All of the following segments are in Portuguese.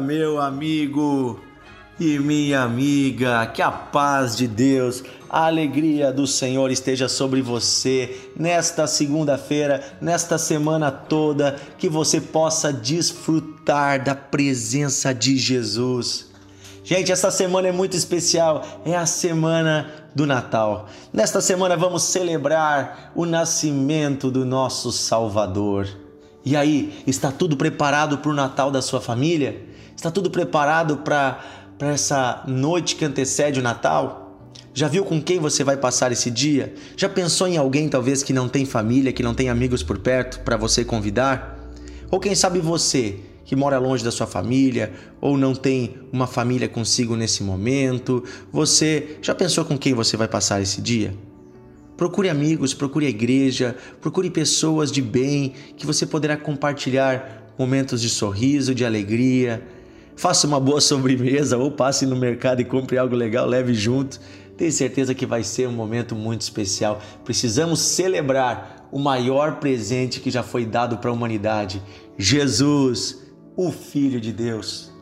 meu amigo e minha amiga. Que a paz de Deus, a alegria do Senhor esteja sobre você nesta segunda-feira, nesta semana toda, que você possa desfrutar da presença de Jesus. Gente, essa semana é muito especial, é a semana do Natal. Nesta semana vamos celebrar o nascimento do nosso Salvador. E aí, está tudo preparado para o Natal da sua família? Está tudo preparado para essa noite que antecede o Natal? Já viu com quem você vai passar esse dia? Já pensou em alguém talvez que não tem família, que não tem amigos por perto para você convidar? Ou quem sabe você que mora longe da sua família ou não tem uma família consigo nesse momento? Você já pensou com quem você vai passar esse dia? Procure amigos, procure a igreja, procure pessoas de bem que você poderá compartilhar momentos de sorriso, de alegria. Faça uma boa sobremesa ou passe no mercado e compre algo legal, leve junto. Tenho certeza que vai ser um momento muito especial. Precisamos celebrar o maior presente que já foi dado para a humanidade: Jesus, o Filho de Deus.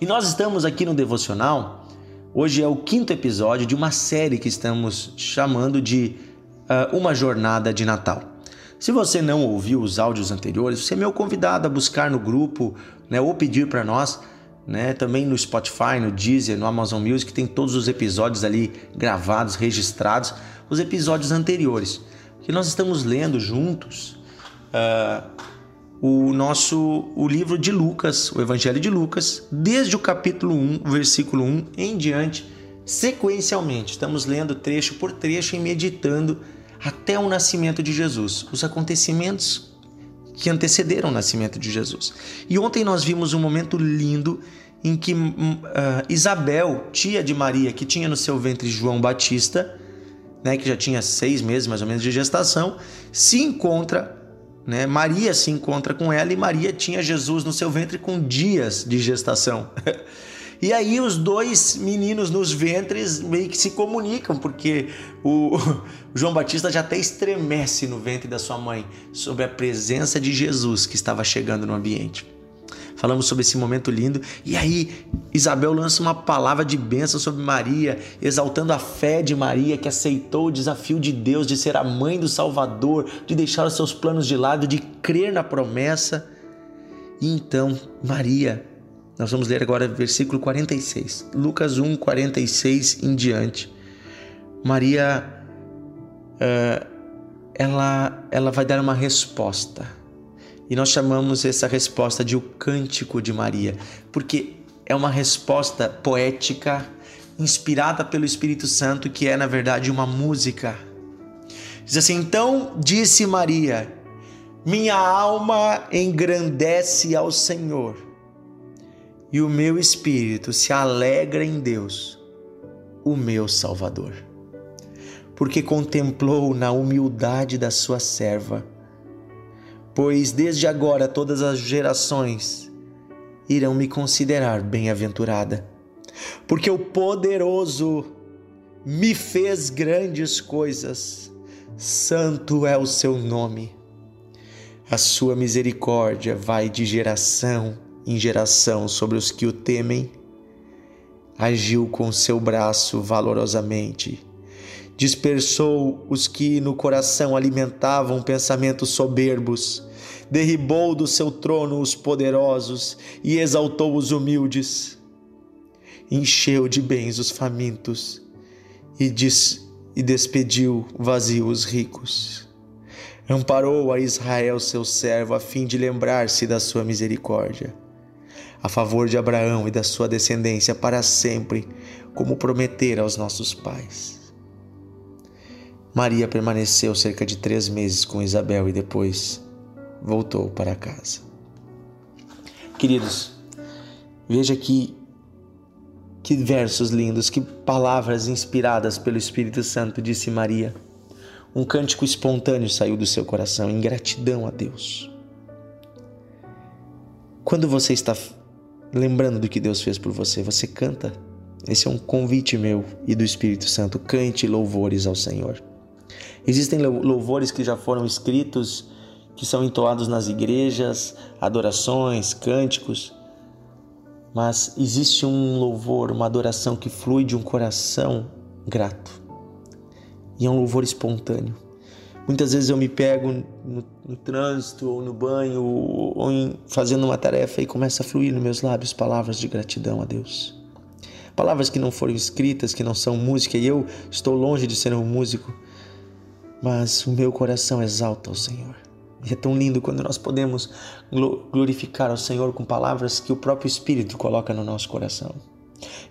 E nós estamos aqui no devocional. Hoje é o quinto episódio de uma série que estamos chamando de uh, uma jornada de Natal. Se você não ouviu os áudios anteriores, você é meu convidado a buscar no grupo né, ou pedir para nós. Né, também no Spotify, no Deezer, no Amazon Music, tem todos os episódios ali gravados, registrados, os episódios anteriores. Que nós estamos lendo juntos uh, o nosso o livro de Lucas, o Evangelho de Lucas, desde o capítulo 1, versículo 1 em diante, sequencialmente. Estamos lendo trecho por trecho e meditando até o nascimento de Jesus, os acontecimentos que antecederam o nascimento de Jesus. E ontem nós vimos um momento lindo em que uh, Isabel, tia de Maria, que tinha no seu ventre João Batista, né, que já tinha seis meses mais ou menos de gestação, se encontra, né, Maria se encontra com ela e Maria tinha Jesus no seu ventre com dias de gestação. E aí os dois meninos nos ventres meio que se comunicam, porque o, João Batista já até estremece no ventre da sua mãe sobre a presença de Jesus que estava chegando no ambiente. Falamos sobre esse momento lindo e aí Isabel lança uma palavra de bênção sobre Maria, exaltando a fé de Maria que aceitou o desafio de Deus de ser a mãe do Salvador, de deixar os seus planos de lado, de crer na promessa. E então Maria nós vamos ler agora versículo 46, Lucas 1, 46 em diante. Maria, uh, ela, ela vai dar uma resposta. E nós chamamos essa resposta de o Cântico de Maria, porque é uma resposta poética, inspirada pelo Espírito Santo, que é na verdade uma música. Diz assim: Então disse Maria: Minha alma engrandece ao Senhor e o meu espírito se alegra em Deus, o meu Salvador, porque contemplou na humildade da sua serva. Pois desde agora todas as gerações irão me considerar bem-aventurada, porque o poderoso me fez grandes coisas, santo é o seu nome. A sua misericórdia vai de geração em geração sobre os que o temem, agiu com seu braço valorosamente. Dispersou os que no coração alimentavam pensamentos soberbos, derribou do seu trono os poderosos e exaltou os humildes. Encheu de bens os famintos e, des e despediu vazios os ricos. Amparou a Israel, seu servo, a fim de lembrar-se da sua misericórdia a favor de Abraão e da sua descendência para sempre, como prometera aos nossos pais. Maria permaneceu cerca de três meses com Isabel e depois voltou para casa. Queridos, veja que que versos lindos, que palavras inspiradas pelo Espírito Santo, disse Maria. Um cântico espontâneo saiu do seu coração em gratidão a Deus. Quando você está lembrando do que Deus fez por você, você canta. Esse é um convite meu e do Espírito Santo. Cante louvores ao Senhor. Existem louvores que já foram escritos, que são entoados nas igrejas, adorações, cânticos. mas existe um louvor, uma adoração que flui de um coração grato. E é um louvor espontâneo. Muitas vezes eu me pego no, no trânsito, ou no banho, ou, em, fazendo uma tarefa e começa a fluir nos meus lábios palavras de gratidão a Deus. Palavras que não foram escritas, que não são música, e eu estou longe de ser um músico, mas o meu coração exalta ao Senhor. E é tão lindo quando nós podemos glorificar ao Senhor com palavras que o próprio Espírito coloca no nosso coração.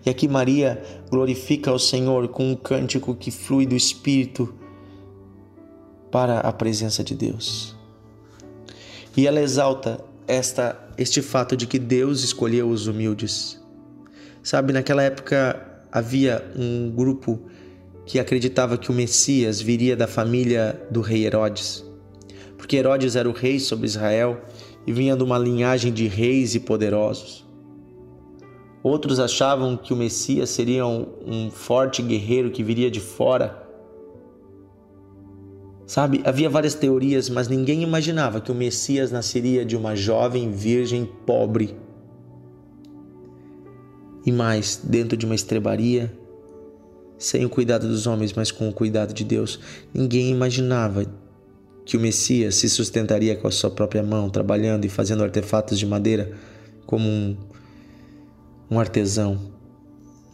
E aqui Maria glorifica ao Senhor com um cântico que flui do Espírito para a presença de Deus. E ela exalta esta este fato de que Deus escolheu os humildes. Sabe, naquela época havia um grupo que acreditava que o Messias viria da família do rei Herodes porque Herodes era o rei sobre Israel e vinha de uma linhagem de reis e poderosos. Outros achavam que o Messias seria um, um forte guerreiro que viria de fora. Sabe, havia várias teorias, mas ninguém imaginava que o Messias nasceria de uma jovem virgem pobre. E mais, dentro de uma estrebaria, sem o cuidado dos homens, mas com o cuidado de Deus. Ninguém imaginava que o Messias se sustentaria com a sua própria mão, trabalhando e fazendo artefatos de madeira como um, um artesão.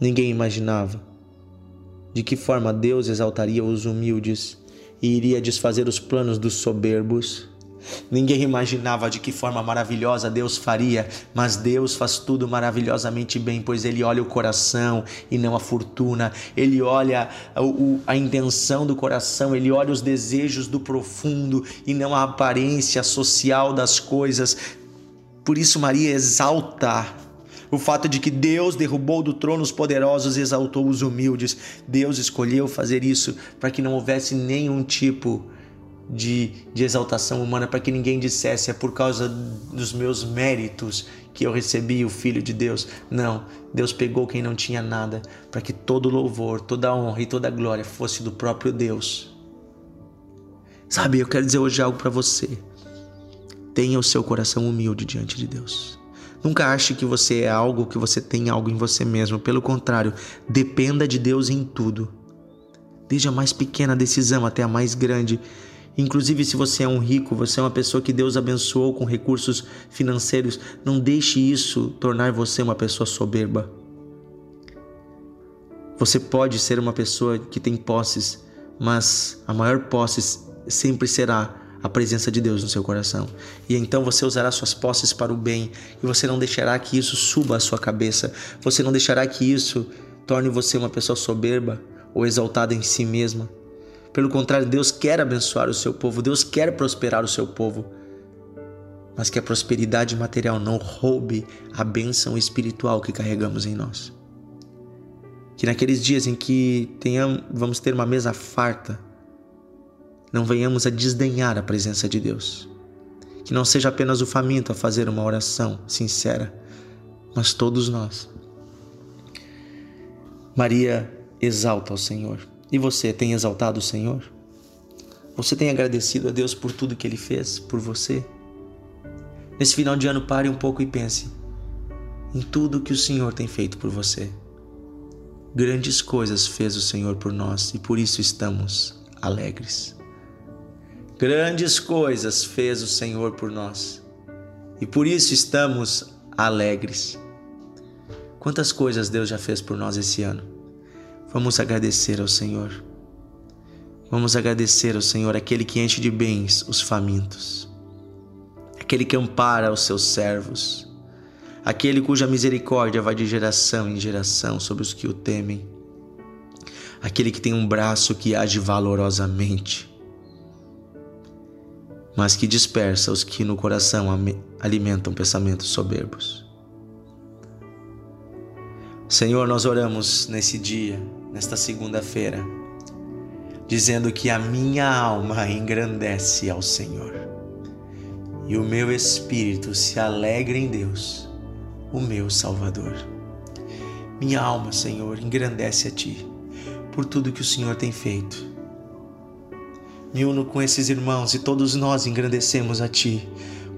Ninguém imaginava de que forma Deus exaltaria os humildes e iria desfazer os planos dos soberbos Ninguém imaginava de que forma maravilhosa Deus faria, mas Deus faz tudo maravilhosamente bem, pois Ele olha o coração e não a fortuna, Ele olha a, a intenção do coração, Ele olha os desejos do profundo e não a aparência social das coisas. Por isso, Maria exalta o fato de que Deus derrubou do trono os poderosos e exaltou os humildes. Deus escolheu fazer isso para que não houvesse nenhum tipo de de, exaltação humana para que ninguém dissesse é por causa dos meus méritos que eu recebi o Filho de Deus. Não, Deus pegou quem não tinha nada para que todo louvor, toda honra e toda glória fosse do próprio Deus. Sabe, eu quero dizer hoje algo para você. Tenha o seu coração humilde diante de Deus. Nunca ache que você é algo, que você tem algo em você mesmo. Pelo contrário, dependa de Deus em tudo. Desde a mais pequena decisão até a mais grande. Inclusive, se você é um rico, você é uma pessoa que Deus abençoou com recursos financeiros, não deixe isso tornar você uma pessoa soberba. Você pode ser uma pessoa que tem posses, mas a maior posse sempre será a presença de Deus no seu coração. E então você usará suas posses para o bem e você não deixará que isso suba a sua cabeça. Você não deixará que isso torne você uma pessoa soberba ou exaltada em si mesma. Pelo contrário, Deus quer abençoar o seu povo, Deus quer prosperar o seu povo. Mas que a prosperidade material não roube a bênção espiritual que carregamos em nós. Que naqueles dias em que tenhamos, vamos ter uma mesa farta, não venhamos a desdenhar a presença de Deus. Que não seja apenas o faminto a fazer uma oração sincera, mas todos nós. Maria exalta ao Senhor. E você tem exaltado o Senhor? Você tem agradecido a Deus por tudo que Ele fez por você? Nesse final de ano, pare um pouco e pense em tudo que o Senhor tem feito por você. Grandes coisas fez o Senhor por nós e por isso estamos alegres. Grandes coisas fez o Senhor por nós e por isso estamos alegres. Quantas coisas Deus já fez por nós esse ano? Vamos agradecer ao Senhor. Vamos agradecer ao Senhor, aquele que enche de bens os famintos, aquele que ampara os seus servos, aquele cuja misericórdia vai de geração em geração sobre os que o temem, aquele que tem um braço que age valorosamente, mas que dispersa os que no coração alimentam pensamentos soberbos. Senhor, nós oramos nesse dia nesta segunda-feira, dizendo que a minha alma engrandece ao Senhor e o meu espírito se alegra em Deus, o meu Salvador. Minha alma, Senhor, engrandece a Ti por tudo que o Senhor tem feito. Me uno com esses irmãos e todos nós engrandecemos a Ti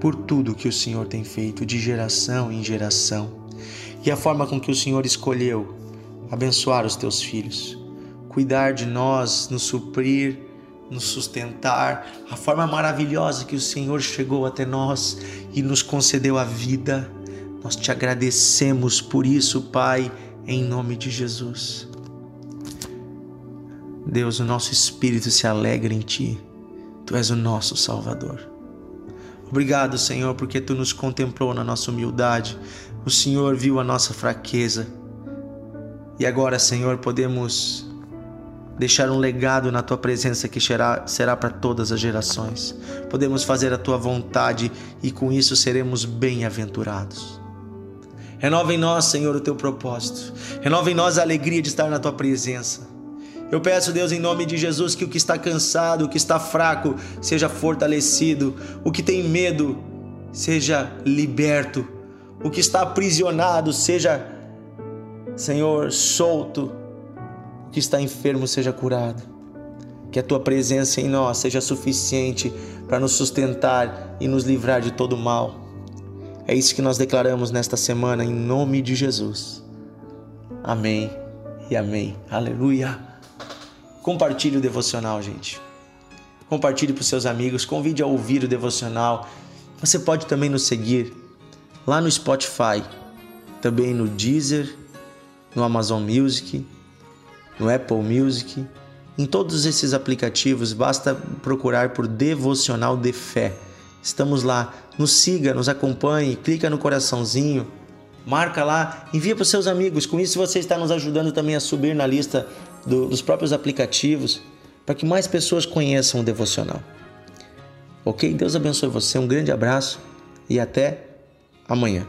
por tudo que o Senhor tem feito de geração em geração e a forma com que o Senhor escolheu abençoar os teus filhos, cuidar de nós, nos suprir, nos sustentar, a forma maravilhosa que o Senhor chegou até nós e nos concedeu a vida. Nós te agradecemos por isso, Pai, em nome de Jesus. Deus, o nosso espírito se alegra em Ti. Tu és o nosso Salvador. Obrigado, Senhor, porque Tu nos contemplou na nossa humildade. O Senhor viu a nossa fraqueza. E agora, Senhor, podemos deixar um legado na tua presença que será, será para todas as gerações. Podemos fazer a tua vontade e com isso seremos bem-aventurados. Renova em nós, Senhor, o teu propósito. Renova em nós a alegria de estar na tua presença. Eu peço, Deus, em nome de Jesus, que o que está cansado, o que está fraco, seja fortalecido, o que tem medo, seja liberto, o que está aprisionado, seja, Senhor, solto que está enfermo seja curado. Que a tua presença em nós seja suficiente para nos sustentar e nos livrar de todo mal. É isso que nós declaramos nesta semana em nome de Jesus. Amém e amém. Aleluia. Compartilhe o devocional, gente. Compartilhe para os seus amigos, convide a ouvir o devocional. Você pode também nos seguir lá no Spotify, também no Deezer, no Amazon Music no Apple Music. Em todos esses aplicativos, basta procurar por Devocional de Fé. Estamos lá. Nos siga, nos acompanhe, clica no coraçãozinho, marca lá, envia para os seus amigos. Com isso, você está nos ajudando também a subir na lista do, dos próprios aplicativos para que mais pessoas conheçam o devocional. Ok? Deus abençoe você. Um grande abraço e até amanhã.